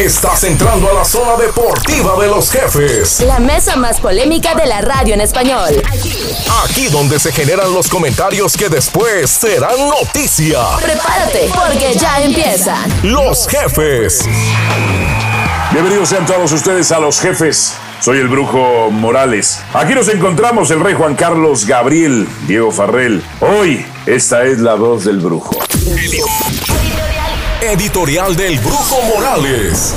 Estás entrando a la zona deportiva de los jefes. La mesa más polémica de la radio en español. Aquí donde se generan los comentarios que después serán noticia. Prepárate, porque ya empiezan. Los jefes. Bienvenidos sean todos ustedes a los jefes. Soy el brujo Morales. Aquí nos encontramos el rey Juan Carlos Gabriel, Diego Farrell. Hoy, esta es la voz del brujo. Editorial del Brujo Morales.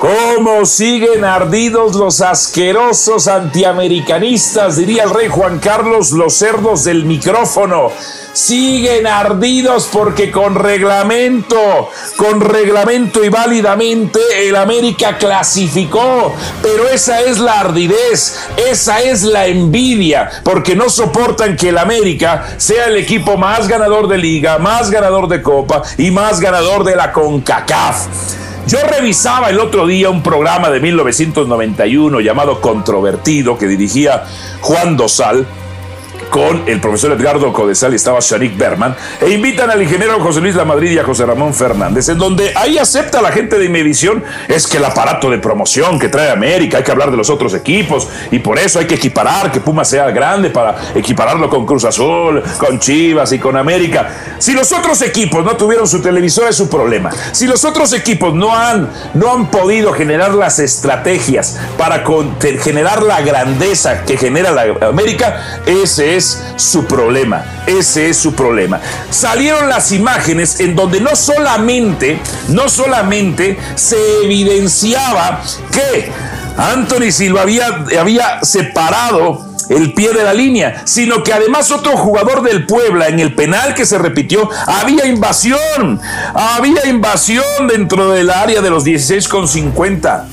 ¿Cómo siguen ardidos los asquerosos antiamericanistas? Diría el rey Juan Carlos, los cerdos del micrófono. Siguen ardidos porque con reglamento, con reglamento y válidamente el América clasificó. Pero esa es la ardidez, esa es la envidia, porque no soportan que el América sea el equipo más ganador de liga, más ganador de copa y más ganador de la CONCACAF. Yo revisaba el otro día un programa de 1991 llamado Controvertido que dirigía Juan Dosal con el profesor Edgardo Codesal y estaba Sharik Berman, e invitan al ingeniero José Luis Lamadrid y a José Ramón Fernández, en donde ahí acepta la gente de Imevisión, es que el aparato de promoción que trae América, hay que hablar de los otros equipos, y por eso hay que equiparar, que Puma sea grande para equipararlo con Cruz Azul, con Chivas y con América. Si los otros equipos no tuvieron su televisor es su problema. Si los otros equipos no han, no han podido generar las estrategias para generar la grandeza que genera América, ese es su problema. Ese es su problema. Salieron las imágenes en donde no solamente, no solamente se evidenciaba que Anthony Silva había, había separado el pie de la línea, sino que además otro jugador del Puebla en el penal que se repitió, había invasión, había invasión dentro del área de los 16 con 50.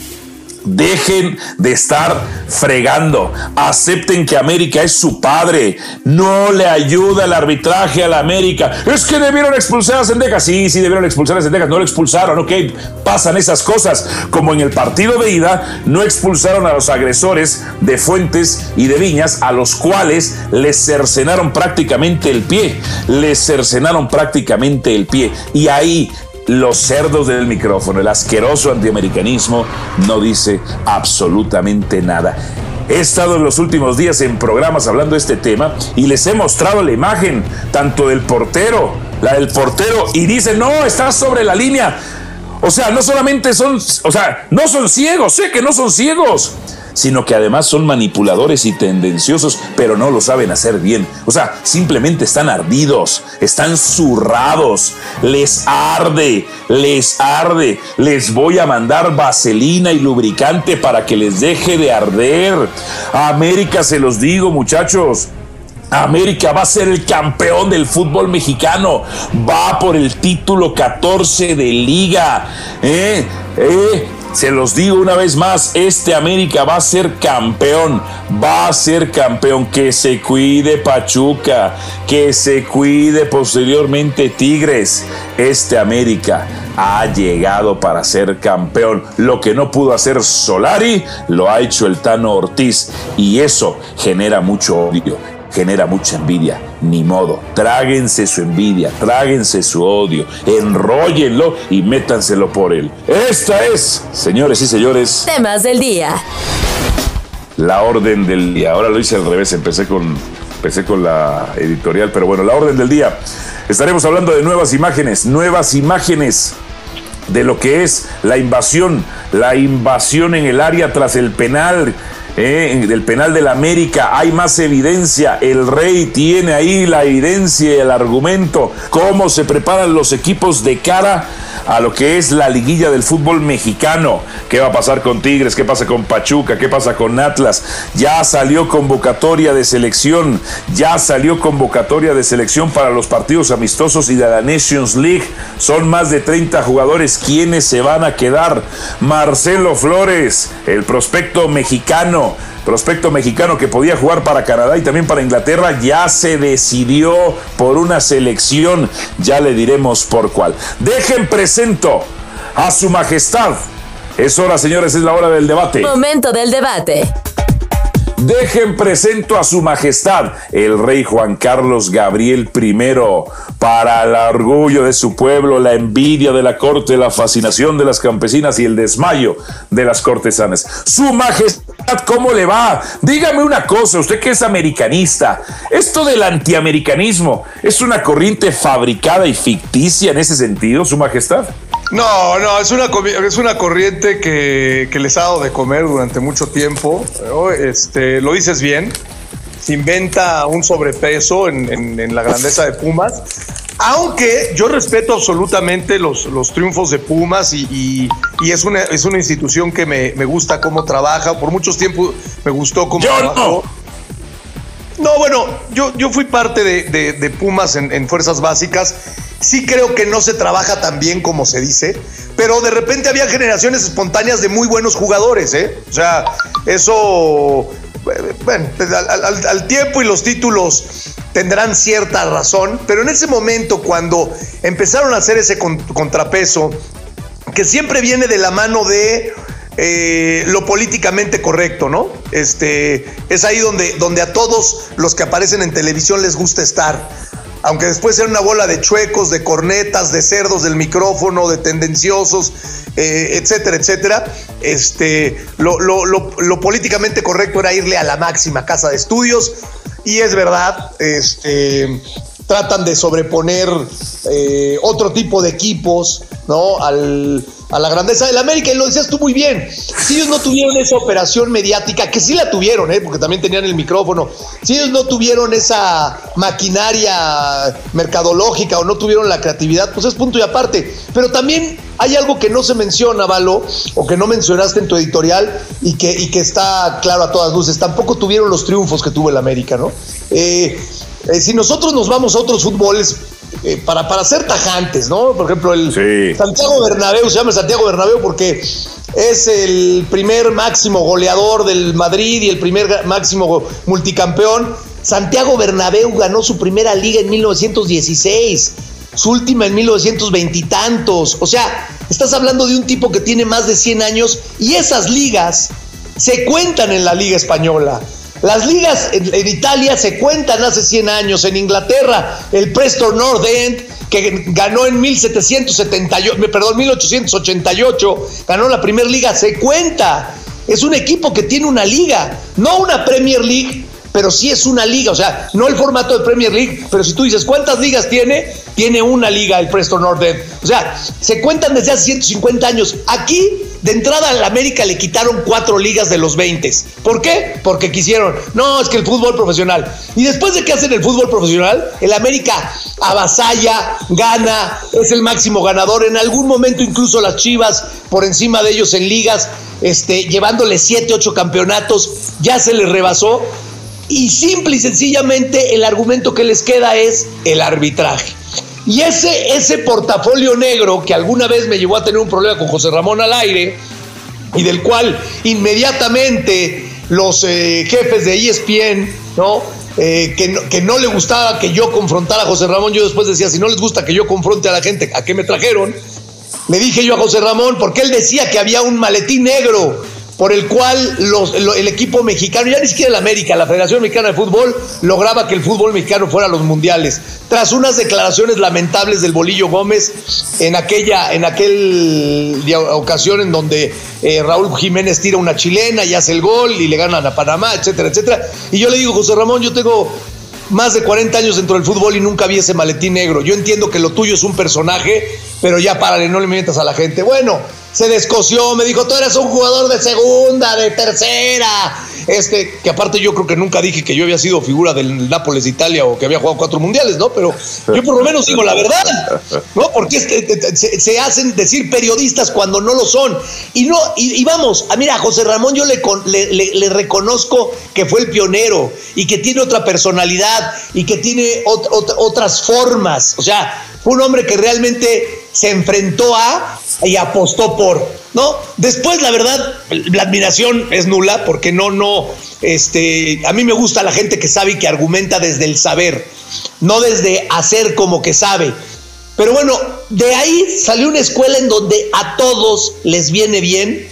Dejen de estar fregando. Acepten que América es su padre. No le ayuda el arbitraje a la América. Es que debieron expulsar a Sendejas. Sí, sí, debieron expulsar a Sendejas. No lo expulsaron. Ok, pasan esas cosas. Como en el partido de ida, no expulsaron a los agresores de Fuentes y de Viñas, a los cuales les cercenaron prácticamente el pie. Les cercenaron prácticamente el pie. Y ahí los cerdos del micrófono, el asqueroso antiamericanismo no dice absolutamente nada. He estado en los últimos días en programas hablando de este tema y les he mostrado la imagen tanto del portero, la del portero, y dice, no, está sobre la línea. O sea, no solamente son, o sea, no son ciegos, sé que no son ciegos sino que además son manipuladores y tendenciosos, pero no lo saben hacer bien. O sea, simplemente están ardidos, están zurrados, les arde, les arde. Les voy a mandar vaselina y lubricante para que les deje de arder. América se los digo, muchachos. América va a ser el campeón del fútbol mexicano. Va por el título 14 de liga. ¿Eh? ¿Eh? Se los digo una vez más, este América va a ser campeón, va a ser campeón. Que se cuide Pachuca, que se cuide posteriormente Tigres. Este América ha llegado para ser campeón. Lo que no pudo hacer Solari, lo ha hecho el Tano Ortiz y eso genera mucho odio genera mucha envidia. Ni modo, tráguense su envidia, tráguense su odio, enróllenlo y métanselo por él. Esta es, señores y señores, temas del día. La orden del día. Ahora lo hice al revés, empecé con, empecé con la editorial, pero bueno, la orden del día. Estaremos hablando de nuevas imágenes, nuevas imágenes de lo que es la invasión, la invasión en el área tras el penal eh, del penal de la América hay más evidencia. El Rey tiene ahí la evidencia y el argumento. Cómo se preparan los equipos de cara a lo que es la liguilla del fútbol mexicano. ¿Qué va a pasar con Tigres? ¿Qué pasa con Pachuca? ¿Qué pasa con Atlas? Ya salió convocatoria de selección. Ya salió convocatoria de selección para los partidos amistosos y de la Nations League. Son más de 30 jugadores. ¿Quiénes se van a quedar? Marcelo Flores, el prospecto mexicano prospecto mexicano que podía jugar para Canadá y también para Inglaterra, ya se decidió por una selección, ya le diremos por cuál. Dejen presento a su majestad. Es hora, señores, es la hora del debate. Momento del debate. Dejen presento a su majestad, el rey Juan Carlos Gabriel I, para el orgullo de su pueblo, la envidia de la corte, la fascinación de las campesinas y el desmayo de las cortesanas. Su majestad, ¿cómo le va? Dígame una cosa, usted que es americanista, esto del antiamericanismo, ¿es una corriente fabricada y ficticia en ese sentido, su majestad? No, no, es una, es una corriente que, les ha dado de comer durante mucho tiempo. Este, lo dices bien. Se inventa un sobrepeso en, la grandeza de Pumas. Aunque yo respeto absolutamente los, los triunfos de Pumas y, es, una, es una institución que me, gusta cómo trabaja. Por muchos tiempos me gustó cómo trabajó. No. bueno, yo, yo fui parte de, Pumas en, en Fuerzas Básicas Sí creo que no se trabaja tan bien como se dice, pero de repente había generaciones espontáneas de muy buenos jugadores, ¿eh? O sea, eso, bueno, al, tiempo y los títulos tendrán cierta razón, pero en ese momento cuando empezaron a hacer ese contrapeso, que siempre viene de la mano de eh, lo políticamente correcto, ¿no? Este, es ahí donde, donde a todos los que aparecen en televisión les gusta estar aunque después era una bola de chuecos, de cornetas, de cerdos del micrófono, de tendenciosos, eh, etcétera, etcétera, este, lo, políticamente correcto era irle a la máxima casa de estudios. Y es verdad, este, tratan de sobreponer eh, otro tipo de equipos, ¿no? Al, a la grandeza del América. Y lo decías tú muy bien. Si ellos no tuvieron esa operación mediática, que sí la tuvieron, ¿eh? porque también tenían el micrófono, si ellos no tuvieron esa maquinaria mercadológica o no tuvieron la creatividad, pues es punto y aparte. Pero también hay algo que no se menciona, Valo, o que no mencionaste en tu editorial y que, está claro a todas luces. Tampoco tuvieron los triunfos que tuvo el América, ¿no? Eh, eh, si nosotros nos vamos a otros fútboles, eh, para, para ser tajantes, ¿no? Por ejemplo, el Santiago Bernabéu se llama Santiago Bernabéu porque es el primer máximo goleador del Madrid y el primer máximo multicampeón. Santiago Bernabéu ganó su primera liga en 1916, su última en 1920 y tantos. O sea, estás hablando de un tipo que tiene más de 100 años y esas ligas se cuentan en la liga española. Las ligas en, Italia se cuentan hace 100 años. En Inglaterra, el Preston North End, que ganó en 1778, perdón, 1888, ganó la primera liga, se cuenta. Es un equipo que tiene una liga, no una Premier League, pero sí es una liga, o sea, no el formato de Premier League, pero si tú dices cuántas ligas tiene, tiene una liga el Preston North End. O sea, se cuentan desde hace 150 años. Aquí de entrada al América le quitaron cuatro ligas de los 20. ¿Por qué? Porque quisieron. No, es que el fútbol profesional. Y después de que hacen el fútbol profesional, el América avasalla, gana, es el máximo ganador. En algún momento incluso las Chivas por encima de ellos en ligas, este, llevándole 7, 8 campeonatos, ya se les rebasó. Y simple y sencillamente el argumento que les queda es el arbitraje. Y ese, ese portafolio negro que alguna vez me llevó a tener un problema con José Ramón al aire y del cual inmediatamente los eh, jefes de ESPN, ¿no? Eh, que, ¿no? que no le gustaba que yo confrontara a José Ramón, yo después decía, si no les gusta que yo confronte a la gente, ¿a qué me trajeron? Le dije yo a José Ramón, porque él decía que había un maletín negro por el cual el equipo mexicano, ya ni siquiera el América, la Federación Mexicana de Fútbol, lograba que el fútbol mexicano fuera a los mundiales. Tras unas declaraciones lamentables del Bolillo Gómez en aquella, en aquel ocasión en donde eh, Raúl Jiménez tira una chilena y hace el gol y le ganan a Panamá, etcétera, etcétera. Y yo le digo, José Ramón, yo tengo más de 40 años dentro del fútbol y nunca vi ese maletín negro. Yo entiendo que lo tuyo es un personaje, pero ya párale, no le mientas a la gente. Bueno, se descoció, me dijo, tú eres un jugador de segunda, de tercera. Este, que aparte yo creo que nunca dije que yo había sido figura del Nápoles de Italia o que había jugado cuatro mundiales, ¿no? Pero yo por lo menos digo la verdad, ¿no? Porque se, hacen decir periodistas cuando no lo son. Y no, y, vamos, a mira, José Ramón yo le, le, reconozco que fue el pionero y que tiene otra personalidad y que tiene otras formas. O sea, fue un hombre que realmente se enfrentó a y apostó por, ¿no? Después, la verdad, la admiración es nula porque no, no, este, a mí me gusta la gente que sabe y que argumenta desde el saber, no desde hacer como que sabe. Pero bueno, de ahí salió una escuela en donde a todos les viene bien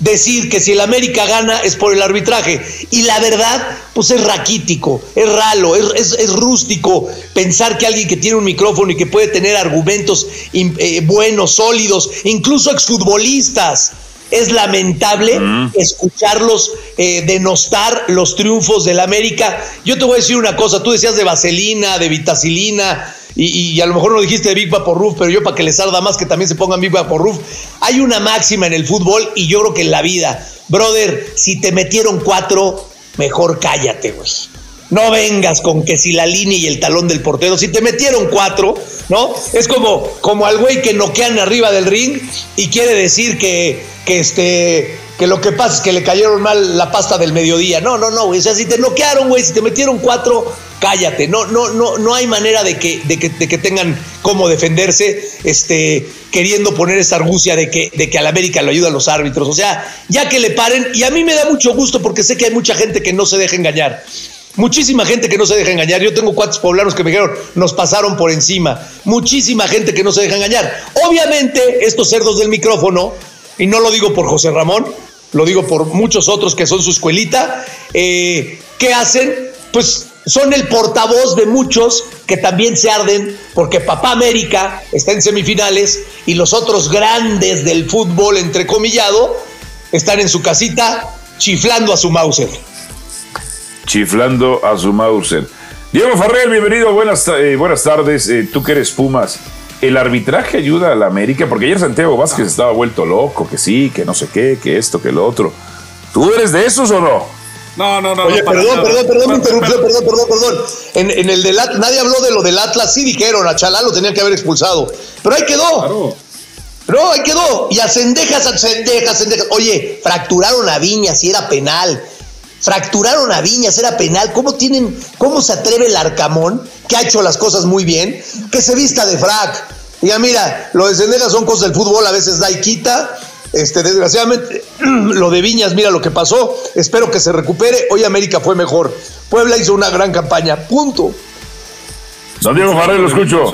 decir que si el América gana es por el arbitraje. Y la verdad, pues es raquítico, es ralo, es, rústico pensar que alguien que tiene un micrófono y que puede tener argumentos eh, buenos, sólidos, incluso exfutbolistas. Es lamentable escucharlos eh, denostar los triunfos del América. Yo te voy a decir una cosa, tú decías de vaselina, de vitacilina, y, a lo mejor no dijiste de Big Roof, pero yo para que les arda más que también se pongan Big Roof. Hay una máxima en el fútbol y yo creo que en la vida. Brother, si te metieron cuatro, mejor cállate, güey. No vengas con que si la línea y el talón del portero, si te metieron cuatro, ¿no? Es como, como al güey que noquean arriba del ring y quiere decir que, que este que lo que pasa es que le cayeron mal la pasta del mediodía. No, no, no, güey. O sea, si te noquearon, güey, si te metieron cuatro, cállate. No, no, no, no hay manera de que, de que, de que tengan cómo defenderse, este, queriendo poner esa argucia de que, de que al América lo ayudan los árbitros. O sea, ya que le paren, y a mí me da mucho gusto porque sé que hay mucha gente que no se deja engañar. Muchísima gente que no se deja engañar. Yo tengo cuatro poblanos que me dijeron, nos pasaron por encima. Muchísima gente que no se deja engañar. Obviamente, estos cerdos del micrófono, y no lo digo por José Ramón, lo digo por muchos otros que son su escuelita, eh, ¿qué hacen? Pues son el portavoz de muchos que también se arden porque Papá América está en semifinales y los otros grandes del fútbol, entrecomillado, están en su casita chiflando a su Mauser. Chiflando a su Mauser. Diego Farrell, bienvenido, buenas, eh, buenas tardes. Eh, tú que eres Pumas, ¿El arbitraje ayuda a la América? Porque ayer Santiago Vázquez estaba vuelto loco, que sí, que no sé qué, que esto, que lo otro. ¿Tú eres de esos o no? No, no, no. Oye, perdón, perdón, perdón, me interrumpió, perdón, perdón, perdón. En, el del Atlas, nadie habló de lo del Atlas, sí dijeron, a Chalá lo tenían que haber expulsado. Pero ahí quedó. Claro. No, ahí quedó. Y a Cendejas, a Cendejas, Cendejas. Oye, fracturaron a Viñas y era penal. Fracturaron a Viñas, era penal. ¿Cómo tienen, cómo se atreve el Arcamón, que ha hecho las cosas muy bien, que se vista de frac? Ya mira, lo de Cendejas son cosas del fútbol, a veces da y quita. Este, desgraciadamente, lo de Viñas, mira lo que pasó. Espero que se recupere. Hoy América fue mejor. Puebla hizo una gran campaña. Punto. Santiago Farrell, lo escucho.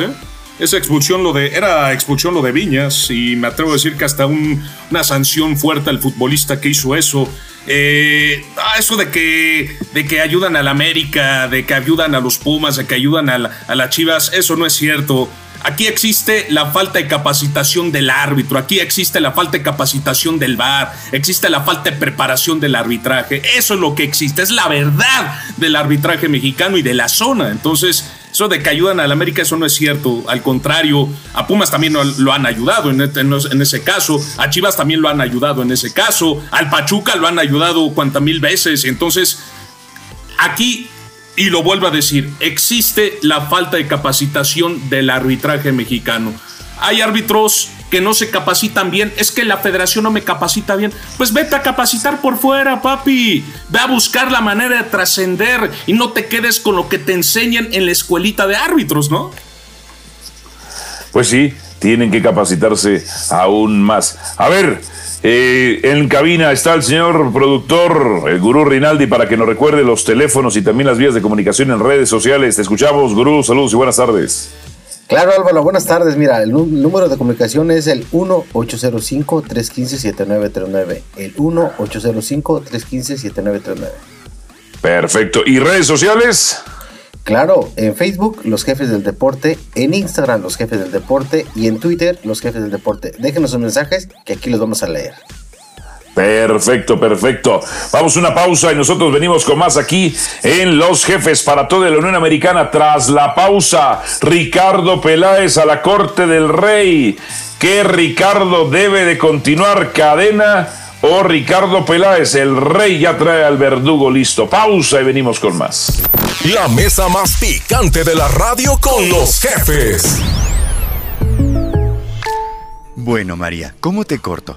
Esa expulsión lo de, era expulsión lo de Viñas y me atrevo a decir que hasta una sanción fuerte al futbolista que hizo eso. Eh, ah, eso de que, de que ayudan a la América, de que ayudan a los Pumas, de que ayudan a, a las Chivas, eso no es cierto. Aquí existe la falta de capacitación del árbitro, aquí existe la falta de capacitación del VAR, existe la falta de preparación del arbitraje. Eso es lo que existe, es la verdad del arbitraje mexicano y de la zona. Entonces, eso de que ayudan al América, eso no es cierto. Al contrario, a Pumas también lo han ayudado en, en, ese caso. A Chivas también lo han ayudado en ese caso. Al Pachuca lo han ayudado cuanta mil veces. Entonces, aquí y lo vuelvo a decir, existe la falta de capacitación del arbitraje mexicano. Hay árbitros que no se capacitan bien, es que la federación no me capacita bien. Pues vete a capacitar por fuera, papi. Ve a buscar la manera de trascender y no te quedes con lo que te enseñan en la escuelita de árbitros, ¿no? Pues sí, tienen que capacitarse aún más. A ver, eh, en cabina está el señor productor, el gurú Rinaldi, para que nos recuerde los teléfonos y también las vías de comunicación en redes sociales. Te escuchamos, gurú, saludos y buenas tardes. Claro, Álvaro, buenas tardes. Mira, el, número de comunicación es el 1-805-315-7939. El 1-805-315-7939. Perfecto. ¿Y redes sociales? Claro, en Facebook los jefes del deporte, en Instagram los jefes del deporte y en Twitter los jefes del deporte. Déjenos sus mensajes que aquí los vamos a leer. Perfecto, perfecto. Vamos a una pausa y nosotros venimos con más aquí en Los Jefes para toda la Unión Americana. Tras la pausa, Ricardo Peláez a la Corte del Rey. ¿Qué Ricardo debe de continuar cadena? O Ricardo Peláez, el rey ya trae al verdugo listo. Pausa y venimos con más. La mesa más picante de la radio con los jefes. Bueno, María, ¿cómo te corto?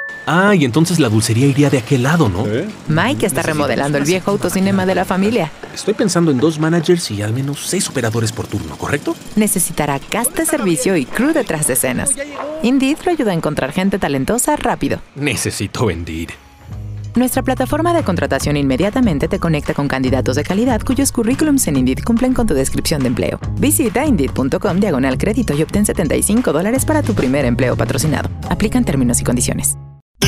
Ah, y entonces la dulcería iría de aquel lado, ¿no? Mike está remodelando el viejo autocinema de la familia. Estoy pensando en dos managers y al menos seis operadores por turno, ¿correcto? Necesitará cast de servicio y crew detrás de escenas. Indeed lo ayuda a encontrar gente talentosa rápido. Necesito Indeed. Nuestra plataforma de contratación inmediatamente te conecta con candidatos de calidad cuyos currículums en Indeed cumplen con tu descripción de empleo. Visita Indeed.com diagonal crédito y obtén 75 dólares para tu primer empleo patrocinado. Aplican términos y condiciones.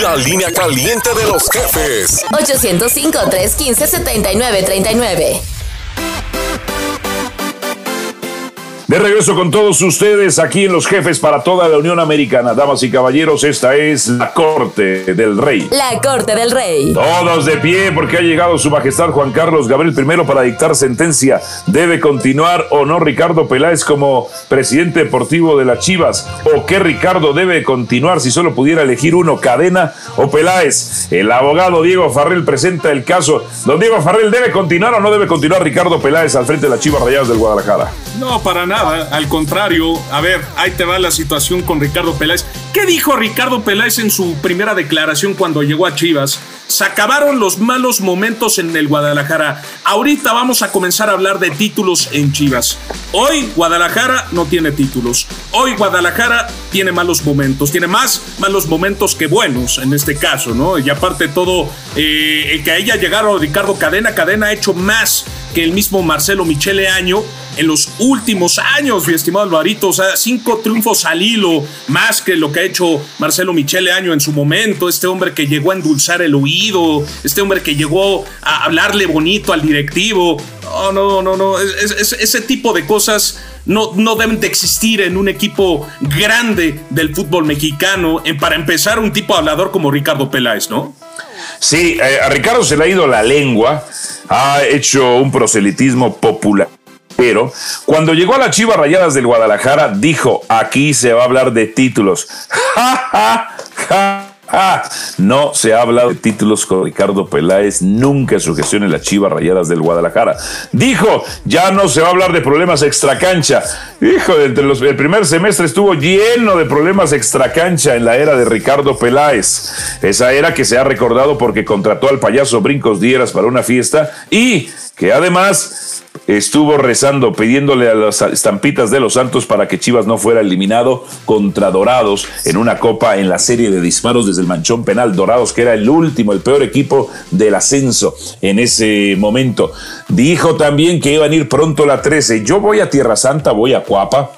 La línea caliente de los jefes. 805-315-7939. De regreso con todos ustedes aquí en Los Jefes para toda la Unión Americana. Damas y caballeros, esta es la Corte del Rey. La Corte del Rey. Todos de pie porque ha llegado su majestad Juan Carlos Gabriel I para dictar sentencia. ¿Debe continuar o no Ricardo Peláez como presidente deportivo de las Chivas? ¿O qué Ricardo debe continuar si solo pudiera elegir uno, Cadena o Peláez? El abogado Diego Farrell presenta el caso. Don Diego Farrell, ¿debe continuar o no debe continuar Ricardo Peláez al frente de las Chivas Rayadas del Guadalajara? No, para nada. Al contrario, a ver, ahí te va la situación con Ricardo Peláez. ¿Qué dijo Ricardo Peláez en su primera declaración cuando llegó a Chivas? Se acabaron los malos momentos en el Guadalajara. Ahorita vamos a comenzar a hablar de títulos en Chivas. Hoy Guadalajara no tiene títulos. Hoy Guadalajara tiene malos momentos. Tiene más malos momentos que buenos en este caso, ¿no? Y aparte todo, eh, el que haya llegado Ricardo Cadena, Cadena ha hecho más que el mismo Marcelo Michele Año en los últimos años, mi estimado Alvarito. O sea, cinco triunfos al hilo, más que lo que ha hecho Marcelo Michele Año en su momento. Este hombre que llegó a endulzar el oído, este hombre que llegó a hablarle bonito al directivo. No, no, no, no. ese tipo de cosas no, no deben de existir en un equipo grande del fútbol mexicano. para empezar, un tipo hablador como Ricardo Peláez, ¿no? Sí, eh, a Ricardo se le ha ido la lengua, ha hecho un proselitismo popular. Pero cuando llegó a las Chivas Rayadas del Guadalajara, dijo: aquí se va a hablar de títulos. ¡Ja, ja, ja! Ah, no se ha hablado de títulos con Ricardo Peláez nunca en su gestión en las Chivas Rayadas del Guadalajara. Dijo, ya no se va a hablar de problemas extracancha. Hijo, entre los, el primer semestre estuvo lleno de problemas extracancha en la era de Ricardo Peláez. Esa era que se ha recordado porque contrató al payaso Brincos Dieras para una fiesta y que además estuvo rezando, pidiéndole a las estampitas de los Santos para que Chivas no fuera eliminado contra Dorados en una copa en la serie de disparos desde el manchón penal. Dorados, que era el último, el peor equipo del ascenso en ese momento. Dijo también que iban a ir pronto la 13. Yo voy a Tierra Santa, voy a Cuapa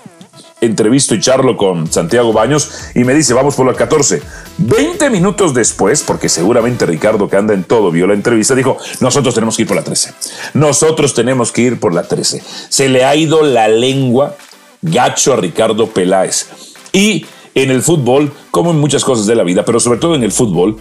entrevisto y charlo con Santiago Baños y me dice, vamos por la 14. 20 minutos después, porque seguramente Ricardo, que anda en todo, vio la entrevista, dijo, nosotros tenemos que ir por la 13. Nosotros tenemos que ir por la 13. Se le ha ido la lengua gacho a Ricardo Peláez. Y en el fútbol, como en muchas cosas de la vida, pero sobre todo en el fútbol,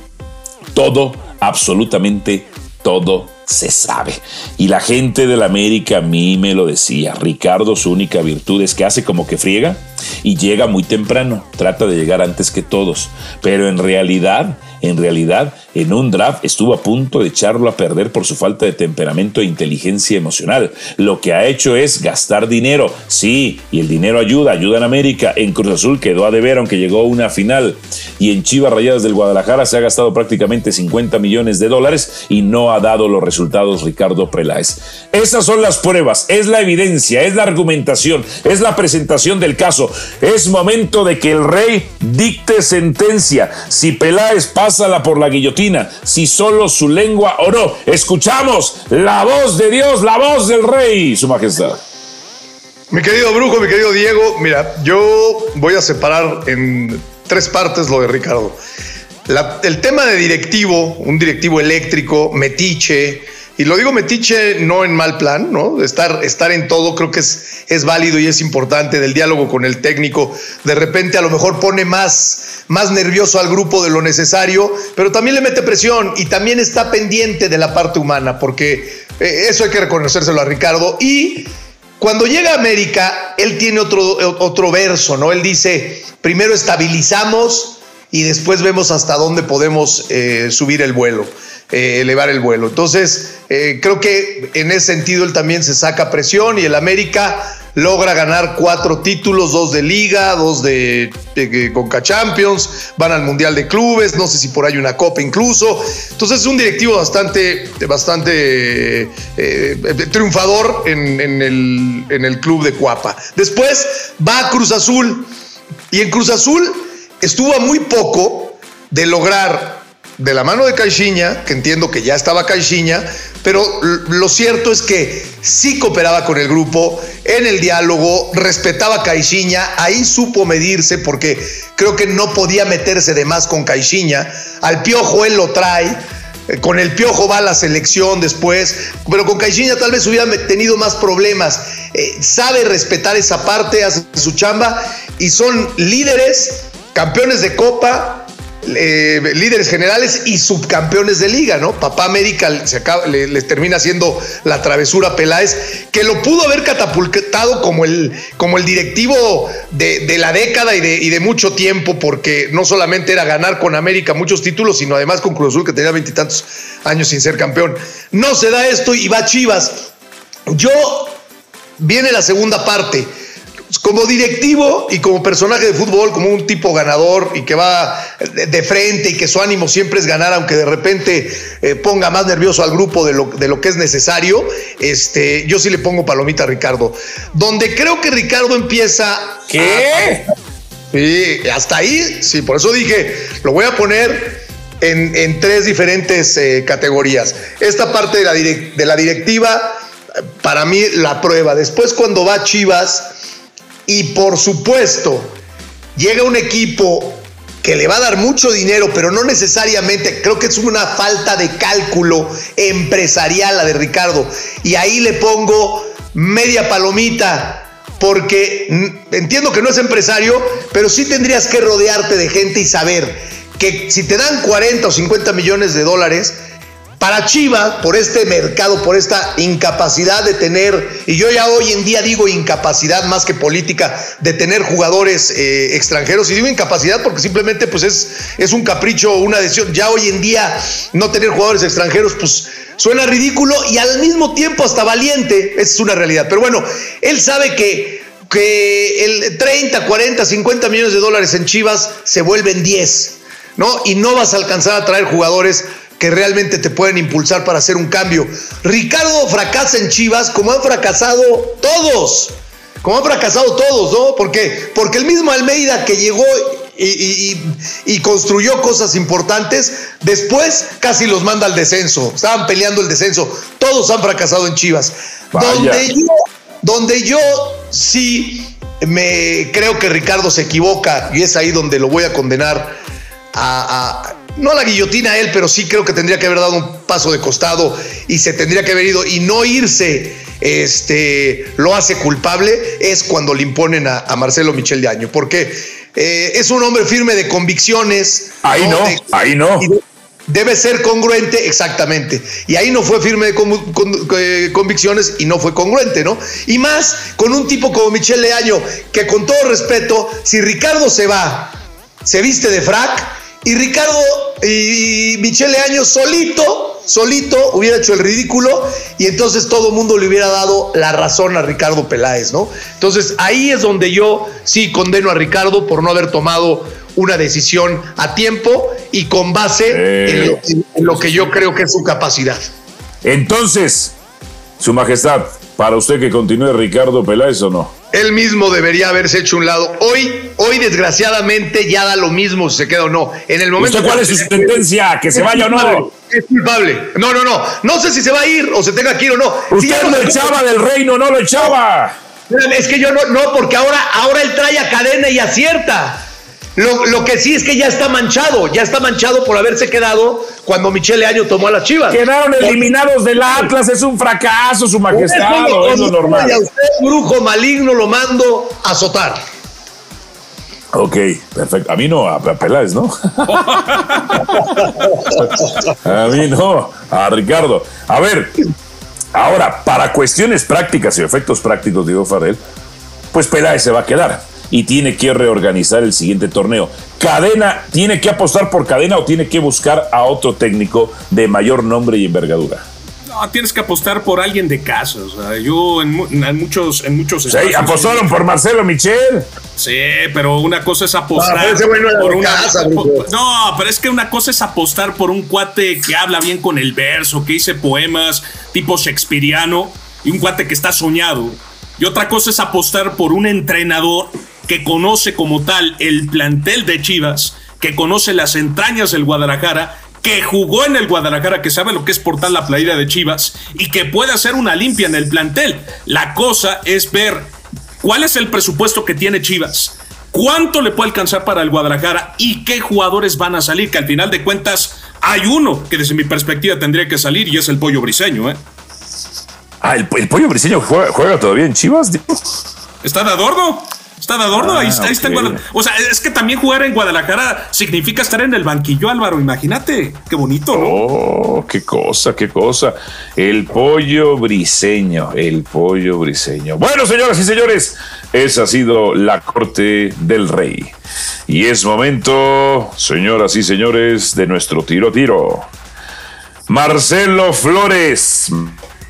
todo, absolutamente todo se sabe. Y la gente de la América a mí me lo decía. Ricardo, su única virtud es que hace como que friega y llega muy temprano. Trata de llegar antes que todos. Pero en realidad en realidad en un draft estuvo a punto de echarlo a perder por su falta de temperamento e inteligencia emocional. Lo que ha hecho es gastar dinero, sí, y el dinero ayuda, ayuda en América. En Cruz Azul quedó a deber aunque llegó a una final. Y en Chivas Rayadas del Guadalajara se ha gastado prácticamente 50 millones de dólares y no ha dado los resultados Ricardo Peláez. Esas son las pruebas, es la evidencia, es la argumentación, es la presentación del caso. Es momento de que el rey dicte sentencia. Si Peláez pasa pásala por la guillotina, si solo su lengua o no. Escuchamos la voz de Dios, la voz del Rey, Su Majestad. Mi querido Brujo, mi querido Diego, mira, yo voy a separar en tres partes lo de Ricardo. el tema de directivo, un directivo eléctrico, metiche, y lo digo metiche no en mal plan, ¿no? Estar, estar en todo creo que es, es válido y es importante del diálogo con el técnico. De repente a lo mejor pone más, más nervioso al grupo de lo necesario, pero también le mete presión y también está pendiente de la parte humana, porque eh, eso hay que reconocérselo a Ricardo. Y cuando llega a América, él tiene otro, otro verso, ¿no? Él dice, primero estabilizamos y después vemos hasta dónde podemos eh, subir el vuelo. Eh, elevar el vuelo. Entonces, eh, creo que en ese sentido él también se saca presión y el América logra ganar cuatro títulos, dos de liga, dos de, de Conca Champions, van al Mundial de Clubes, no sé si por ahí una copa incluso. Entonces es un directivo bastante, bastante eh, triunfador en, en el, en el club de Cuapa. Después va a Cruz Azul y en Cruz Azul estuvo a muy poco de lograr de la mano de Caixinha, que entiendo que ya estaba Caixinha, pero lo cierto es que sí cooperaba con el grupo en el diálogo, respetaba Caixinha, ahí supo medirse porque creo que no podía meterse de más con Caixinha. Al Piojo él lo trae, eh, con el Piojo va la selección después, pero con Caixinha tal vez hubiera tenido más problemas. Eh, sabe respetar esa parte, hace su chamba y son líderes, campeones de Copa, eh, líderes generales y subcampeones de liga, ¿no? Papá América se acaba, le, termina haciendo la travesura Peláez, que lo pudo haber catapultado como el, como el directivo de, la década y de, y de, mucho tiempo, porque no solamente era ganar con América muchos títulos, sino además con Cruz Azul, que tenía veintitantos años sin ser campeón. No se da esto y va Chivas. Yo, viene la segunda parte como directivo y como personaje de fútbol, como un tipo ganador y que va de frente y que su ánimo siempre es ganar, aunque de repente eh, ponga más nervioso al grupo de lo, de lo, que es necesario, este, yo sí le pongo palomita a Ricardo. Donde creo que Ricardo empieza. ¿Qué? sí, hasta ahí, sí, por eso dije, lo voy a poner. En, tres diferentes eh, categorías. Esta parte de la, de la directiva, para mí, la prueba. Después, cuando va Chivas, y por supuesto, llega un equipo que le va a dar mucho dinero, pero no necesariamente, creo que es una falta de cálculo empresarial la de Ricardo. Y ahí le pongo media palomita, porque entiendo que no es empresario, pero sí tendrías que rodearte de gente y saber que si te dan 40 o 50 millones de dólares, para Chivas, por este mercado, por esta incapacidad de tener, y yo ya hoy en día digo incapacidad más que política, de tener jugadores eh, extranjeros, y digo incapacidad porque simplemente pues es, es un capricho, una decisión, ya hoy en día no tener jugadores extranjeros, pues suena ridículo y al mismo tiempo hasta valiente, esa es una realidad. Pero bueno, él sabe que que el 30, 40, 50 millones de dólares en Chivas se vuelven 10, ¿no? Y no vas a alcanzar a traer jugadores que realmente te pueden impulsar para hacer un cambio. Ricardo fracasa en Chivas como han fracasado todos, como han fracasado todos, ¿no? Porque, porque el mismo Almeida que llegó y, construyó cosas importantes, después casi los manda al descenso, estaban peleando el descenso, todos han fracasado en Chivas. Donde yo, donde yo sí me creo que Ricardo se equivoca y es ahí donde lo voy a condenar a no a la guillotina él, pero sí creo que tendría que haber dado un paso de costado y se tendría que haber ido y no irse, este, lo hace culpable, es cuando le imponen a, Marcelo Michel de Año, porque eh, es un hombre firme de convicciones. Ahí no, ahí no. Debe ser congruente, exactamente. Y ahí no fue firme de eh, convicciones y no fue congruente, ¿no? Y más con un tipo como Michel Leaño, que con todo respeto, si Ricardo se va, se viste de frac, y Ricardo y Michele Año solito, solito hubiera hecho el ridículo y entonces todo el mundo le hubiera dado la razón a Ricardo Peláez, ¿no? Entonces ahí es donde yo sí condeno a Ricardo por no haber tomado una decisión a tiempo y con base en, en lo que yo creo que es su capacidad. Entonces, Su Majestad, para usted que continúe Ricardo Peláez o no? Él mismo debería haberse hecho un lado. Hoy, hoy desgraciadamente ya da lo mismo si se queda o no. En el momento ¿Usted cuál es su sentencia? ¿Que se vaya o no? Es culpable. No, no, no. No sé si se va a ir o se tenga que ir o no. Usted lo echaba del reino, no lo echaba. Es que yo no, no, porque ahora, ahora él trae a cadena y acierta. Lo, que sí es que ya está manchado, ya está manchado por haberse quedado cuando Michele Año tomó a las chivas. Quedaron eliminados del Atlas, es un fracaso, su majestad, es lo normal. a usted, brujo maligno, lo mando a azotar. Ok, perfecto. A mí no, a Peláez, ¿no? a mí no, a Ricardo. A ver, ahora, para cuestiones prácticas y efectos prácticos, digo Farrell, pues Peláez se va a quedar y tiene que reorganizar el siguiente torneo. Cadena, ¿tiene que apostar por cadena o tiene que buscar a otro técnico de mayor nombre y envergadura? No, tienes que apostar por alguien de casa. O sea, yo en, mu- en muchos, en muchos Sí, espacios- apostaron por Marcelo Michel. Sí, pero una cosa es apostar No, por una. casa, no, pero es que una cosa es apostar por un cuate que habla bien con el verso, que dice poemas tipo shakespeariano, y un cuate que está soñado. Y otra cosa es apostar por un entrenador que conoce como tal el plantel de Chivas, que conoce las entrañas del Guadalajara, que jugó en el Guadalajara, que sabe lo que es portar la playera de Chivas y que puede hacer una limpia en el plantel. La cosa es ver cuál es el presupuesto que tiene Chivas, cuánto le puede alcanzar para el Guadalajara y qué jugadores van a salir, que al final de cuentas hay uno que desde mi perspectiva tendría que salir y es el pollo briseño, ¿eh? Ah, el, el pollo briseño juega, juega todavía en Chivas. ¿Está de adorno? ¿Está de adorno? Ah, ahí está, ahí está en. Guadalajara. O sea, es que también jugar en Guadalajara significa estar en el banquillo, Álvaro. Imagínate, qué bonito, ¿no? Oh, qué cosa, qué cosa. El pollo briseño, el pollo briseño. Bueno, señoras y señores, esa ha sido la corte del rey. Y es momento, señoras y señores, de nuestro tiro tiro. Marcelo Flores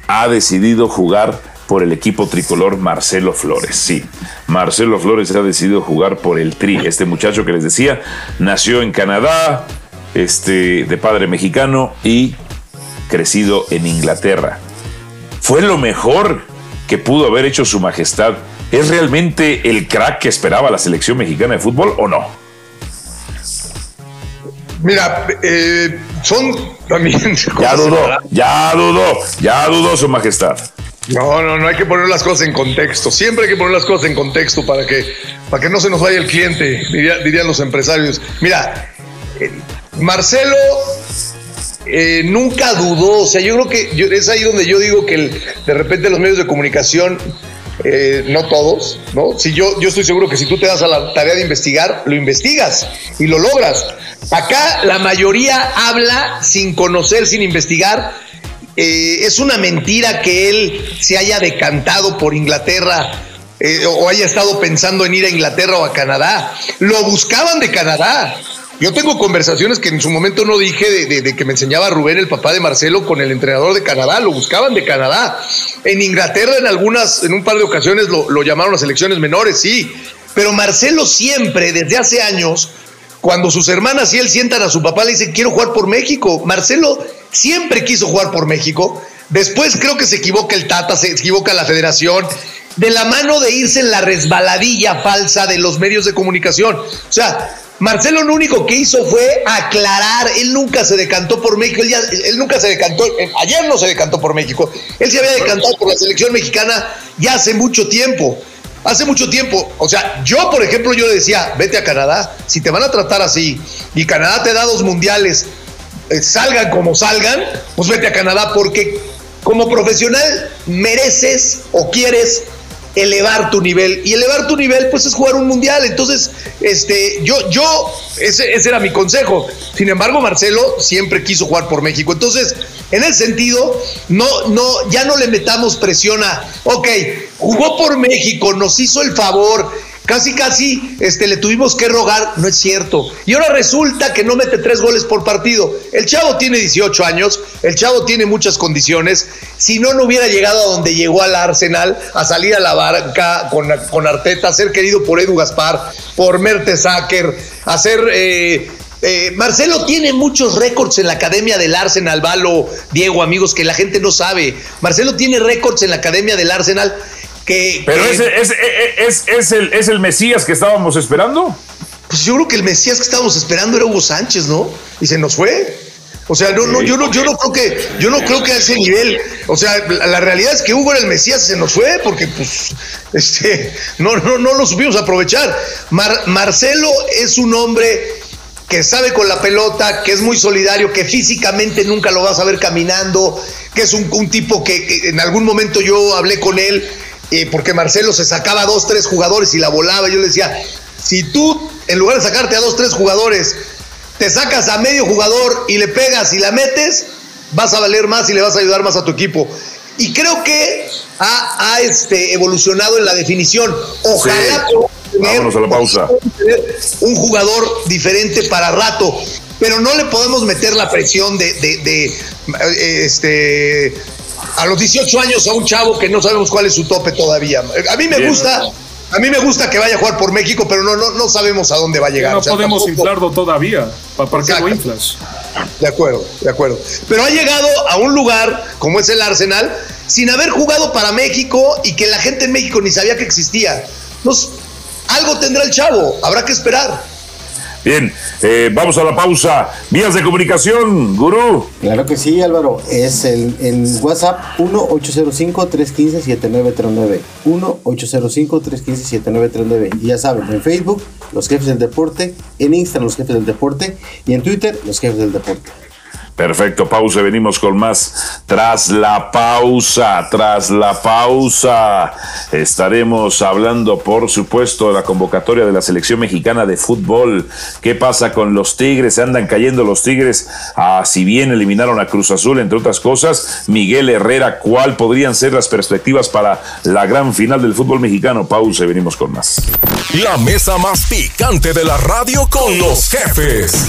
ha decidido jugar por el equipo tricolor Marcelo Flores. Sí, Marcelo Flores ha decidido jugar por el Tri. Este muchacho que les decía nació en Canadá, este, de padre mexicano y crecido en Inglaterra. Fue lo mejor que pudo haber hecho su majestad. ¿Es realmente el crack que esperaba la selección mexicana de fútbol o no? Mira, eh, son también. Ya dudó, ya dudó, ya dudó su majestad. No, no, no hay que poner las cosas en contexto. Siempre hay que poner las cosas en contexto para que, para que no se nos vaya el cliente, diría- dirían los empresarios. Mira, eh, Marcelo eh, nunca dudó. O sea, yo creo que es ahí donde yo digo que de repente los medios de comunicación, eh, no todos, ¿no? Si yo, yo estoy seguro que si tú te das a la tarea de investigar, lo investigas y lo logras. Acá la mayoría habla sin conocer, sin investigar. Eh, es una mentira que él se haya decantado por Inglaterra eh, o haya estado pensando en ir a Inglaterra o a Canadá. Lo buscaban de Canadá. Yo tengo conversaciones que en su momento no dije de, que me enseñaba Rubén, el papá de Marcelo, con el entrenador de Canadá. Lo buscaban de Canadá. En Inglaterra, en algunas, en un par de ocasiones lo, lo llamaron a selecciones menores, sí. Pero Marcelo siempre, desde hace años, cuando sus hermanas y él sientan a su papá, le dicen, quiero jugar por México. Marcelo siempre quiso jugar por México. Después creo que se equivoca el Tata, se equivoca la federación, de la mano de irse en la resbaladilla falsa de los medios de comunicación. O sea, Marcelo lo único que hizo fue aclarar, él nunca se decantó por México, él, él nunca se decantó, eh, ayer no se decantó por México, él se había decantado por la selección mexicana ya hace mucho tiempo. Hace mucho tiempo, o sea, yo por ejemplo, yo decía, vete a Canadá, si te van a tratar así y Canadá te da dos mundiales, salgan como salgan, pues vete a Canadá porque como profesional mereces o quieres elevar tu nivel. Y elevar tu nivel pues es jugar un mundial. Entonces este yo yo ese, ese era mi consejo. Sin embargo Marcelo siempre quiso jugar por México. Entonces en ese sentido no no ya no le metamos presión a ok jugó por México nos hizo el favor Casi, casi este, le tuvimos que rogar, no es cierto. Y ahora resulta que no mete tres goles por partido. El chavo tiene 18 años, el chavo tiene muchas condiciones. Si no, no hubiera llegado a donde llegó al Arsenal, a salir a la barca con, con Arteta, a ser querido por Edu Gaspar, por Mertesacker, a ser. eh, eh, Marcelo tiene muchos récords en la academia del Arsenal, Valo, Diego, amigos, que la gente no sabe. Marcelo tiene récords en la academia del Arsenal que. Pero que- ese, es, es, es, el, es el Mesías que estábamos esperando. Pues yo creo que el Mesías que estábamos esperando era Hugo Sánchez, ¿no? Y se nos fue. O sea, no, no, yo no, yo no creo que, yo no creo que a ese nivel. O sea, la, la realidad es que Hugo era el Mesías y se nos fue porque, pues, este, no, no, no lo supimos aprovechar. Mar- Marcelo es un hombre que sabe con la pelota, que es muy solidario, que físicamente nunca lo vas a ver caminando, que es un, un tipo que, que en algún momento yo hablé con él, eh, porque Marcelo se sacaba a dos, tres jugadores y la volaba. Yo le decía, si tú, en lugar de sacarte a dos, tres jugadores, te sacas a medio jugador y le pegas y la metes, vas a valer más y le vas a ayudar más a tu equipo. Y creo que ha, ha, este, evolucionado en la definición. Ojalá Sí. Vámonos a la pausa. tener un jugador diferente para rato, pero no le podemos meter la presión de, de- de, este a los 18 años a un chavo que no sabemos cuál es su tope todavía. A mí me Bien. gusta, a mí me gusta que vaya a jugar por México, pero no, no, no sabemos a dónde va a llegar. no O sea, podemos tampoco- inflarlo todavía. ¿Para, qué lo inflas? De acuerdo, de acuerdo. Pero ha llegado a un lugar como es el Arsenal sin haber jugado para México y que la gente en México ni sabía que existía. Nos, algo tendrá el chavo, habrá que esperar. Bien, eh, vamos a la pausa. Vías de comunicación, gurú. Claro que sí, Álvaro. Es el en WhatsApp 1-805-315-7939. 1-805-315-7939. Y ya saben, en Facebook, los jefes del deporte. En Instagram, los jefes del deporte. Y en Twitter, los jefes del deporte. Perfecto, pausa, venimos con más. Tras la pausa, tras la pausa, estaremos hablando, por supuesto, de la convocatoria de la selección mexicana de fútbol. ¿Qué pasa con los Tigres? Se andan cayendo los Tigres. Ah, si bien eliminaron a Cruz Azul, entre otras cosas, Miguel Herrera, ¿cuál podrían ser las perspectivas para la gran final del fútbol mexicano? Pausa, venimos con más. La mesa más picante de la radio con los jefes.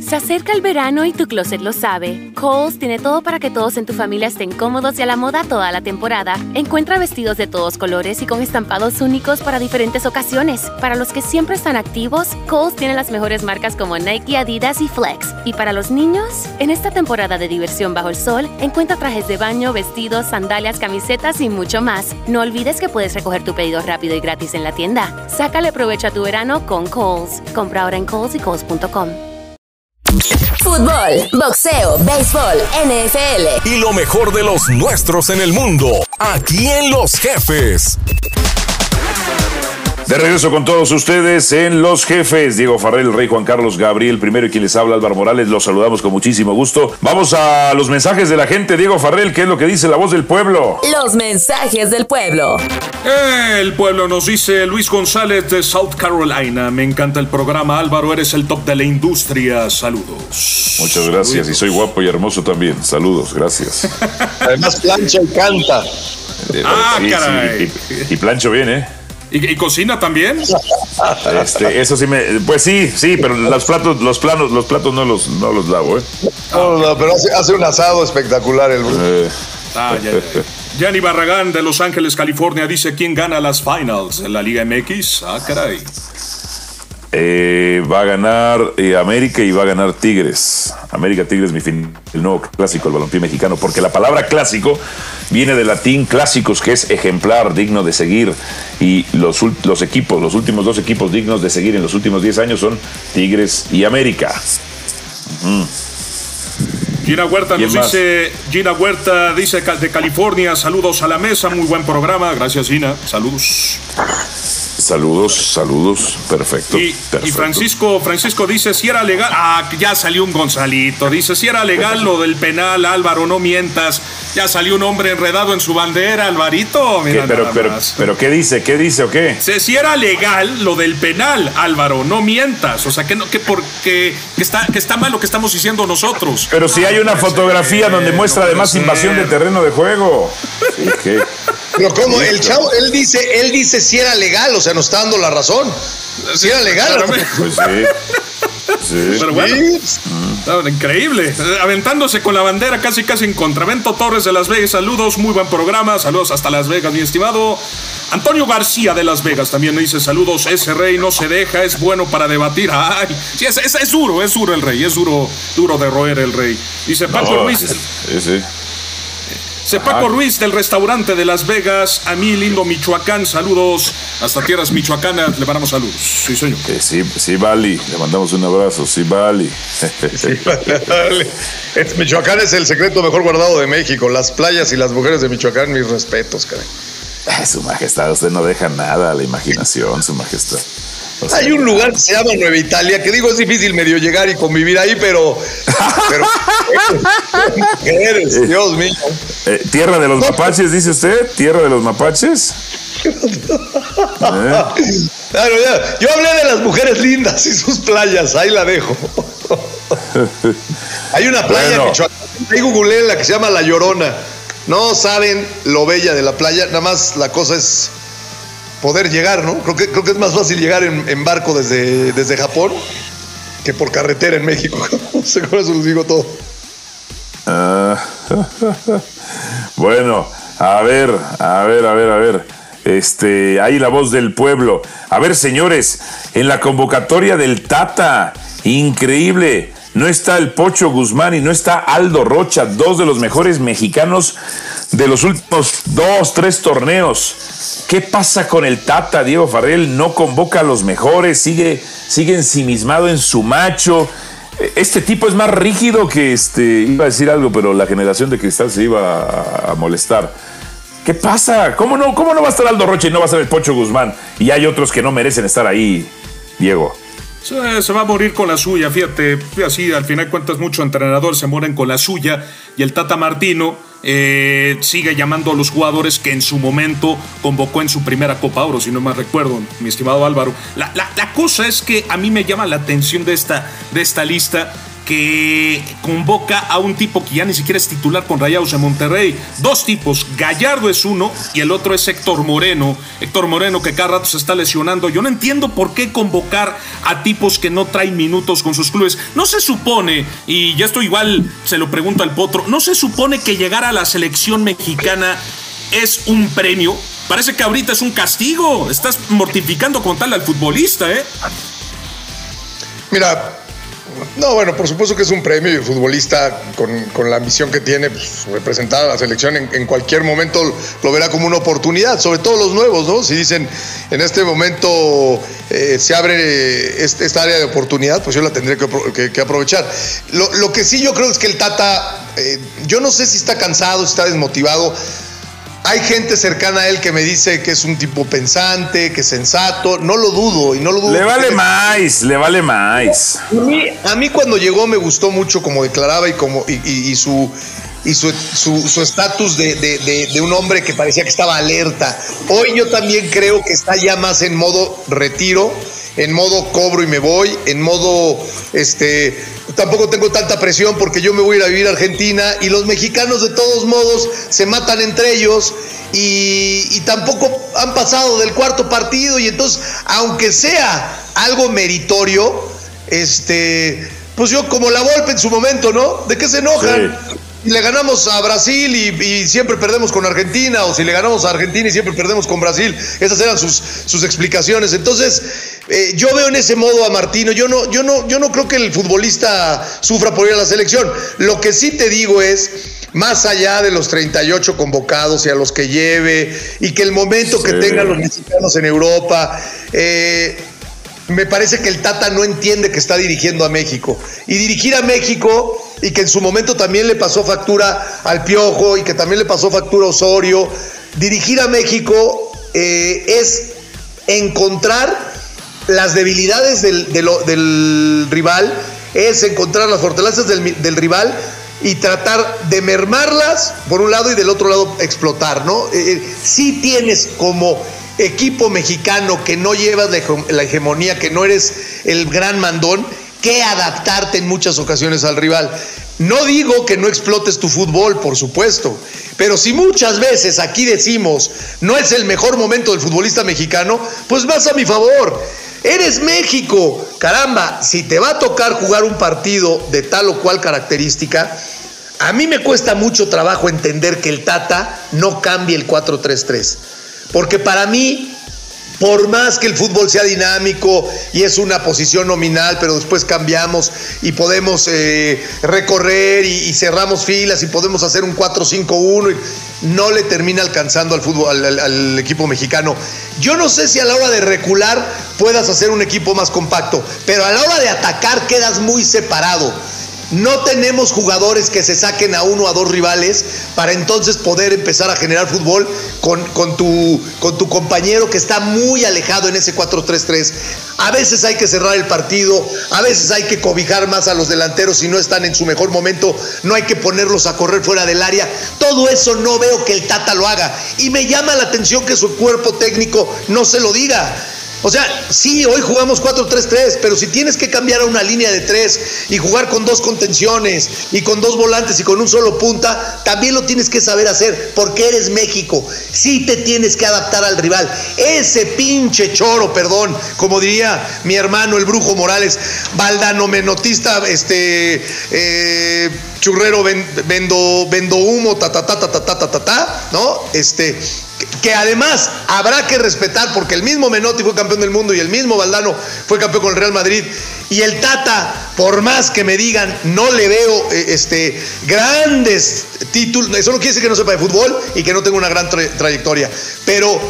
Se acerca el verano y tu closet lo sabe. Kohl's tiene todo para que todos en tu familia estén cómodos y a la moda toda la temporada. Encuentra vestidos de todos colores y con estampados únicos para diferentes ocasiones. Para los que siempre están activos, Kohl's tiene las mejores marcas como Nike, Adidas y Flex. Y para los niños, en esta temporada de diversión bajo el sol, encuentra trajes de baño, vestidos, sandalias, camisetas y mucho más. No olvides que puedes recoger tu pedido rápido y gratis en la tienda. Sácale provecho a tu verano con Kohl's. Compra ahora en Kohl's y. Fútbol, boxeo, béisbol, NFL. Y lo mejor de los nuestros en el mundo, aquí en Los Jefes. De regreso con todos ustedes en Los Jefes. Diego Farrell, Rey Juan Carlos Gabriel, primero y quien les habla Álvaro Morales. Los saludamos con muchísimo gusto. Vamos a los mensajes de la gente. Diego Farrell, ¿qué es lo que dice la voz del pueblo? Los mensajes del pueblo. El pueblo nos dice Luis González de South Carolina. Me encanta el programa. Álvaro, eres el top de la industria. Saludos. Muchas gracias. Y soy guapo y hermoso también. Saludos, gracias. Además, plancha y canta. Eh, Ah, sí, sí, caray. y, y plancho bien, ¿eh? ¿Y, y cocina también? Este, eso sí me, pues sí, sí, pero los platos, los planos, los platos no los, no los lavo, ¿eh? No, no, pero hace, hace un asado espectacular el Eh, Ah, ya, ya. Gianni Barragán de Los Ángeles, California, dice quién gana las finals en la Liga MX. Ah, caray. Eh, va a ganar eh, América y va a ganar Tigres. América Tigres, mi fin, el nuevo clásico, el balompié mexicano, porque la palabra clásico viene del latín clásicos, que es ejemplar, digno de seguir. Y los, equipos, los últimos dos equipos dignos de seguir en los últimos 10 años son Tigres y América. Gina Huerta ¿Quién nos más? dice, Gina Huerta dice de California, saludos a la mesa, muy buen programa, gracias Gina, saludos. Saludos, saludos, perfecto. Y. Francisco, Francisco dice si era legal, ah, ya salió un Gonzalito, dice si era legal lo del penal, Álvaro, no mientas, ya salió un hombre enredado en su bandera, Alvarito, ¿Qué? mira pero, pero, pero, ¿qué dice? ¿Qué dice o qué? Si, si era legal lo del penal, Álvaro, no mientas. O sea, que, no, que porque que está, que está mal lo que estamos diciendo nosotros. Pero si hay una fotografía donde muestra además invasión de terreno de juego. Sí, ¿qué? Pero como el chavo, él dice, él dice si era legal, o sea, nos está dando la razón. Si era legal. Pues sí. Sí. Pero bueno, no, increíble. Eh, Aventándose con la bandera casi casi en contravento. Torres de Las Vegas, saludos, muy buen programa. Saludos hasta Las Vegas, mi estimado. Antonio García de Las Vegas también me dice saludos. Ese rey no se deja, es bueno para debatir. Ay, sí, es, es- es duro, es duro el rey, es duro, duro de roer el rey. Dice Paco No, Ruiz. sí, sí. Dice Paco Ruiz del restaurante de Las Vegas, a mí lindo Michoacán, saludos. Hasta tierras michoacanas le mandamos saludos. Sí, señor. Eh, sí, sí, Bali. Le mandamos un abrazo. Sí, Bali. Es- Michoacán es el secreto mejor guardado de México. Las playas y las mujeres de Michoacán, mis respetos, caray. Ay, Su majestad, usted no deja nada a la imaginación, su majestad. Hay un lugar que se llama Nueva Italia, que digo es difícil medio llegar y convivir ahí, pero. pero ¿qué eres? Dios mío. Eh, ¿Tierra de los mapaches, dice usted? ¿Tierra de los mapaches? Claro, ya. Yo hablé de las mujeres lindas y sus playas, ahí la dejo. Hay una playa Bueno. en Michoacán, ahí googleé la que se llama La Llorona. No saben lo bella de la playa, nada más la cosa es poder llegar, ¿no? Creo que, creo que es más fácil llegar en, barco desde, desde Japón que por carretera en México. Se con eso les digo todo. Ah, bueno, a ver, a ver, a ver, a ver. Este, ahí la voz del pueblo. A ver, señores, en la convocatoria del Tata, increíble. No está el Pocho Guzmán y no está Aldo Rocha, dos de los mejores mexicanos de los últimos dos, tres torneos. ¿Qué pasa con el Tata? Diego Farrell no convoca a los mejores, sigue, sigue ensimismado en su macho. Este tipo es más rígido que este. Iba a decir algo, pero la generación de cristal se iba a, a molestar. ¿Qué pasa? ¿Cómo no, ¿Cómo no va a estar Aldo Rocha y no va a estar el Pocho Guzmán? Y hay otros que no merecen estar ahí, Diego. Se, va a morir con la suya, fíjate, así al final cuentas muchos entrenadores se mueren con la suya y el Tata Martino eh, sigue llamando a los jugadores que en su momento convocó en su primera Copa Oro, si no mal recuerdo, mi estimado Álvaro. La, la- la cosa es que a mí me llama la atención de esta, de esta lista que convoca a un tipo que ya ni siquiera es titular con Rayados de Monterrey. Dos tipos, Gallardo es uno y el otro es Héctor Moreno. Héctor Moreno que cada rato se está lesionando. Yo no entiendo por qué convocar a tipos que no traen minutos con sus clubes. No se supone, y ya esto igual se lo pregunto al potro, no se supone que llegar a la selección mexicana es un premio. Parece que ahorita es un castigo. Estás mortificando con tal al futbolista, ¿eh? Mira, no, bueno, por supuesto que es un premio y el futbolista con, con la ambición que tiene, pues, a la selección en, cualquier momento lo verá como una oportunidad, sobre todo los nuevos, ¿no? Si dicen en este momento eh, se abre este- esta área de oportunidad, pues yo la tendré que aprovechar. Lo, lo que sí yo creo es que el Tata, eh, yo no sé si está cansado, si está desmotivado. Hay gente cercana a él que me dice que es un tipo pensante, que es sensato. No lo dudo y no lo dudo. Le vale más, le vale más. a mí, a mí cuando llegó me gustó mucho como declaraba y como y, y- y su y su su- su estatus de, de- de- de un hombre que parecía que estaba alerta. Hoy yo también creo que está ya más en modo retiro, en modo cobro y me voy, en modo este tampoco tengo tanta presión porque yo me voy a ir a vivir a Argentina y los mexicanos de todos modos se matan entre ellos y, tampoco han pasado del cuarto partido y entonces aunque sea algo meritorio, este, pues yo como la Volpe en su momento, ¿no? ¿De qué se enojan? Si le ganamos a Brasil y, y siempre perdemos con Argentina, o si le ganamos a Argentina y siempre perdemos con Brasil, esas eran sus, sus explicaciones. Entonces, eh, yo veo en ese modo a Martino, yo no, yo, no, yo no creo que el futbolista sufra por ir a la selección. Lo que sí te digo es, más allá de los 38 convocados y a los que lleve, y que el momento que tengan los mexicanos en Europa, eh, me parece que el Tata no entiende que está dirigiendo a México. Y dirigir a México, y que en su momento también le pasó factura al Piojo, y que también le pasó factura a Osorio, dirigir a México eh, es encontrar las debilidades del, rival, es encontrar las fortalezas del, rival y tratar de mermarlas por un lado y del otro lado explotar, ¿no? Eh, eh, sí tienes como equipo mexicano que no llevas la, hege- la hegemonía, que no eres el gran mandón, que adaptarte en muchas ocasiones al rival. No digo que no explotes tu fútbol, por supuesto, pero si muchas veces aquí decimos no es el mejor momento del futbolista mexicano, pues vas a mi favor. Eres México, caramba, si te va a tocar jugar un partido de tal o cual característica, a mí me cuesta mucho trabajo entender que el Tata no cambie el 4-3-3. Porque para mí, por más que el fútbol sea dinámico y es una posición nominal, pero después cambiamos y podemos eh, recorrer y, cerramos filas y podemos hacer un 4-5-1, y no le termina alcanzando al fútbol, al- al equipo mexicano. Yo no sé si a la hora de recular puedas hacer un equipo más compacto, pero a la hora de atacar quedas muy separado. No tenemos jugadores que se saquen a uno o a dos rivales para entonces poder empezar a generar fútbol con, con, tu, con tu compañero que está muy alejado en ese 4-3-3. A veces hay que cerrar el partido, a veces hay que cobijar más a los delanteros si no están en su mejor momento, no hay que ponerlos a correr fuera del área. Todo eso no veo que el Tata lo haga. Y me llama la atención que su cuerpo técnico no se lo diga. O sea, sí, hoy jugamos 4-3-3, pero si tienes que cambiar a una línea de tres y jugar con dos contenciones y con dos volantes y con un solo punta, también lo tienes que saber hacer porque eres México. Sí te tienes que adaptar al rival. Ese pinche choro, perdón, como diría mi hermano el brujo Morales, baldanomenotista, este, eh, churrero, vendo, vendo humo, ta, ta, ta, ta, ta, ta, ta, ta, ta, ¿no? Este que además habrá que respetar porque el mismo Menotti fue campeón del mundo y el mismo Valdano fue campeón con el Real Madrid y el Tata, por más que me digan, no le veo eh, este, grandes títulos, eso no quiere decir que no sepa de fútbol y que no tenga una gran trayectoria, pero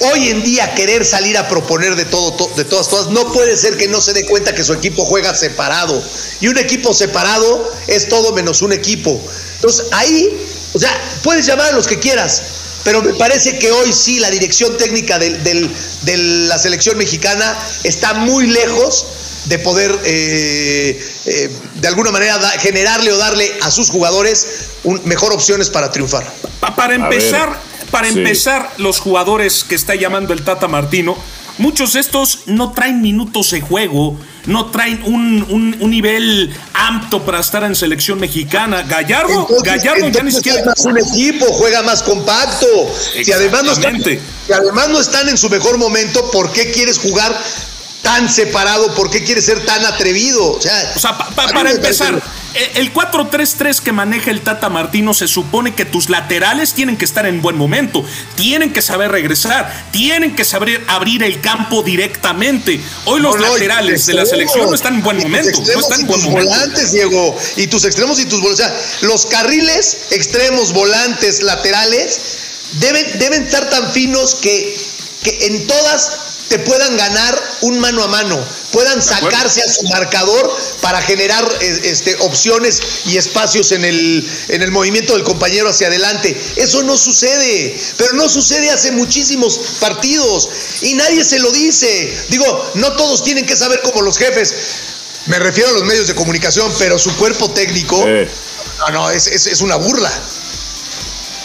hoy en día querer salir a proponer de todo, de todas, todas, no puede ser que no se dé cuenta que su equipo juega separado y un equipo separado es todo menos un equipo. Entonces ahí, o sea, puedes llamar a los que quieras, pero me parece que hoy sí la dirección técnica de la selección mexicana está muy lejos de poder eh, eh, de alguna manera generarle o darle a sus jugadores mejor opciones para triunfar. para empezar, para empezar, los jugadores que está llamando el Tata Martino Muchos de estos no traen minutos de juego, no traen un, nivel apto para estar en selección mexicana. Gallardo, Gallardo ya ni siquiera. más un equipo, juega más compacto. Si además, no están, si además no están en su mejor momento, ¿por qué quieres jugar tan separado? ¿Por qué quieres ser tan atrevido? O sea, para empezar, el 4-3-3 que maneja el Tata Martino se supone que tus laterales tienen que estar en buen momento, tienen que saber regresar, tienen que saber abrir el campo directamente. Hoy los laterales de la selección no están en buen momento, no están en buen momento. volantes, Diego, y tus extremos y tus volantes, o sea, los carriles, extremos, volantes, laterales deben, deben estar tan finos que, que en todas te puedan ganar un mano a mano, puedan sacarse a su marcador para generar este, opciones y espacios en el, en el movimiento del compañero hacia adelante. Eso no sucede, pero no sucede hace muchísimos partidos y nadie se lo dice. Digo, no todos tienen que saber como los jefes. Me refiero a los medios de comunicación, pero su cuerpo técnico, no, no, es, es una burla.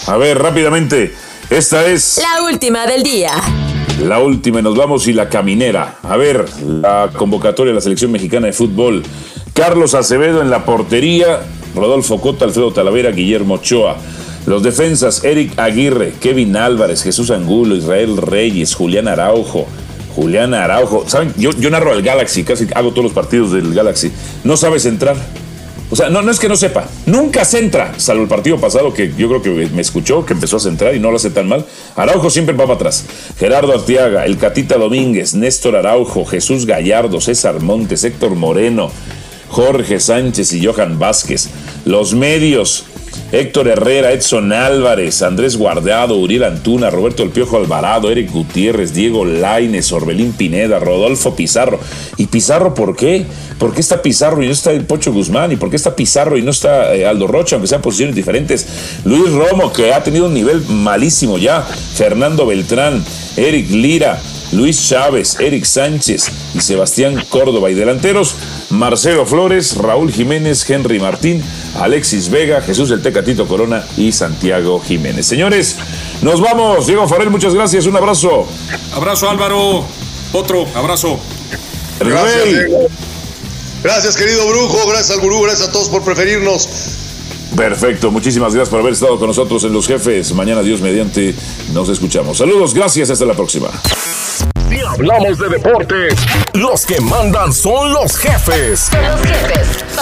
A ver, rápidamente, esta es... La última del día. La última, nos vamos y la caminera. A ver, la convocatoria de la selección mexicana de fútbol. Carlos Acevedo en la portería, Rodolfo Cota, Alfredo Talavera, Guillermo Ochoa. Los defensas, Eric Aguirre, Kevin Álvarez, Jesús Angulo, Israel Reyes, Julián Araujo. Julián Araujo. ¿Saben? Yo, yo narro el Galaxy, casi hago todos los partidos del Galaxy. No sabes entrar. O sea, no, no es que no sepa, nunca centra, salvo el partido pasado que yo creo que me escuchó, que empezó a centrar y no lo hace tan mal. Araujo siempre va para atrás. Gerardo Artiaga, el Catita Domínguez, Néstor Araujo, Jesús Gallardo, César Montes, Héctor Moreno, Jorge Sánchez y Johan Vázquez. Los medios, Héctor Herrera, Edson Álvarez, Andrés Guardado, Uriel Antuna, Roberto El Piojo Alvarado, Eric Gutiérrez, Diego Laines, Orbelín Pineda, Rodolfo Pizarro. ¿Y Pizarro por qué? ¿Por qué está Pizarro y no está el Pocho Guzmán? ¿Y por qué está Pizarro y no está eh, Aldo Rocha, aunque sean posiciones diferentes? Luis Romo, que ha tenido un nivel malísimo ya. Fernando Beltrán, Eric Lira, Luis Chávez, Eric Sánchez y Sebastián Córdoba. Y delanteros, Marcelo Flores, Raúl Jiménez, Henry Martín, Alexis Vega, Jesús el Tecatito Corona y Santiago Jiménez. Señores, nos vamos. Diego Farel, muchas gracias. Un abrazo. Abrazo Álvaro. Otro abrazo. Gracias, gracias querido Brujo. Gracias al Gurú. Gracias a todos por preferirnos. Perfecto, muchísimas gracias por haber estado con nosotros en Los Jefes. Mañana, Dios mediante, nos escuchamos. Saludos, gracias, hasta la próxima. Si hablamos de deportes, los que mandan son los jefes. Los jefes.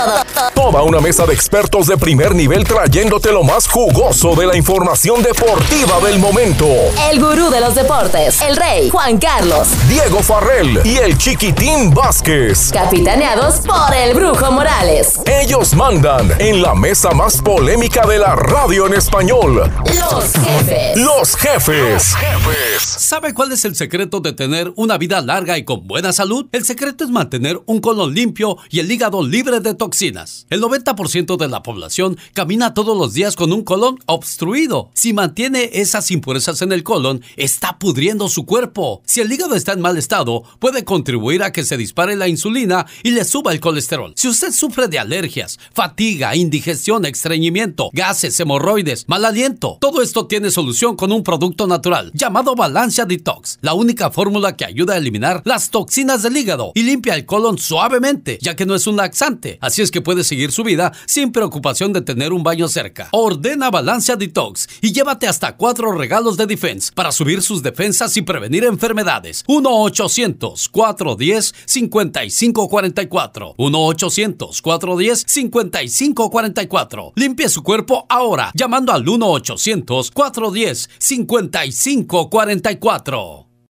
Toda una mesa de expertos de primer nivel trayéndote lo más jugoso de la información deportiva del momento. El gurú de los deportes, el rey Juan Carlos. Diego Farrell y el chiquitín Vázquez. Capitaneados por el brujo Morales. Ellos mandan en la mesa más polémica de la radio en español. Los jefes. Los jefes. Los jefes. ¿Sabe cuál es el secreto de tener una vida larga y con buena salud? El secreto es mantener un colon limpio y el hígado libre de toxinas. El 90% de la población camina todos los días con un colon obstruido. Si mantiene esas impurezas en el colon, está pudriendo su cuerpo. Si el hígado está en mal estado, puede contribuir a que se dispare la insulina y le suba el colesterol. Si usted sufre de alergias, fatiga, indigestión, estreñimiento, gases, hemorroides, mal aliento, todo esto tiene solución con un producto natural llamado Balancia Detox, la única fórmula que ayuda a eliminar las toxinas del hígado y limpia el colon suavemente, ya que no es un laxante. Es que puede seguir su vida sin preocupación de tener un baño cerca. Ordena Balancia Detox y llévate hasta cuatro regalos de Defense para subir sus defensas y prevenir enfermedades. 1-800-410-5544. 1-800-410-5544. Limpie su cuerpo ahora llamando al 1-800-410-5544.